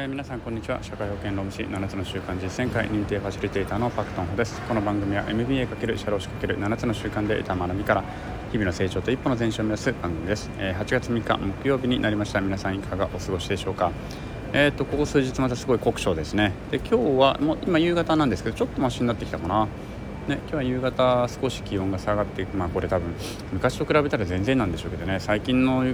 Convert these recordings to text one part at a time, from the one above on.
えー、皆さんこんにちは。社会保険労務士7つの習慣実践会認定ファシリテーターのパクトンホです。この番組は MBA× 社労士 ×7 つの習慣で得た学びから日々の成長と一歩の前進を目指す番組です、えー、8月3日木曜日になりました。皆さんいかがお過ごしでしょうか。えーと、ここ数日またすごい酷暑ですね。で今日はもう今夕方なんですけどちょっとマシになってきたかな。ね、今日は夕方少し気温が下がってまあこれ多分昔と比べたら全然なんでしょうけどね最近の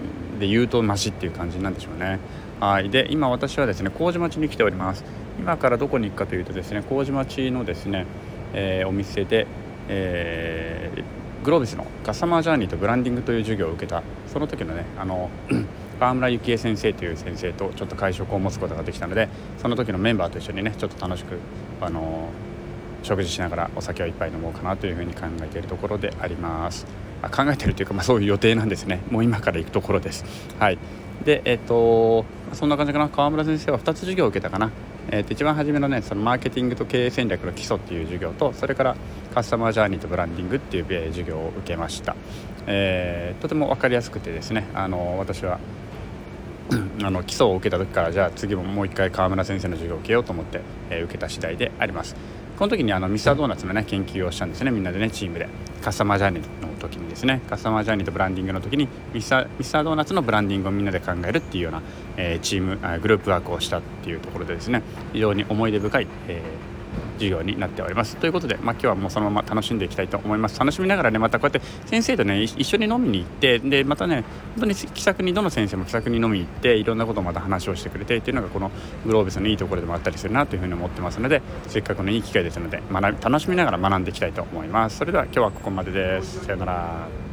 で言うとマシっていう感じなんでしょうね。はい。で今私はですね麹町に来ております。今からどこに行くかというとですね麹町のですね、えー、お店で、えー、グロービスのカスタマージャーニーとブランディングという授業を受けたその時のねあの川村幸恵先生という先生とちょっと会食を持つことができたのでその時のメンバーと一緒にねちょっと楽しくあの食事しながらお酒を一杯飲もうかなというふうに考えているところであります。あ考えているというか、まあ、そういう予定なんですね。もう今から行くところです。はい。でえっ、ー、とそんな感じかな。川村先生は2つ授業を受けたかな。えー、と一番初めのねそのマーケティングと経営戦略の基礎っていう授業とそれからカスタマージャーニーとブランディングっていう授業を受けました、えー、とても分かりやすくてですねあの私はあの基礎を受けた時からじゃあ次ももう一回川村先生の授業を受けようと思って、えー、受けた次第であります。この時にあのミスタードーナツのね研究をしたんですね。みんなでねチームで。カスタマージャーニーの時にですね。カスタマージャーニーとブランディングの時にミスターミスタードーナツのブランディングをみんなで考えるっていうような、えー、チームグループワークをしたっていうところでですね。非常に思い出深い、えー授業になっております。ということで、まあ、今日はもうそのまま楽しんでいきたいと思います。楽しみながらねまたこうやって先生とね一緒に飲みに行ってでまたね本当に気さくにどの先生も気さくに飲みに行っていろんなことをまた話をしてくれてっていうのがこのグローブスのいいところでもあったりするなというふうに思ってますのでせっかくのいい機会ですので学び楽しみながら学んでいきたいと思います。それでは今日はここまでです。さよなら。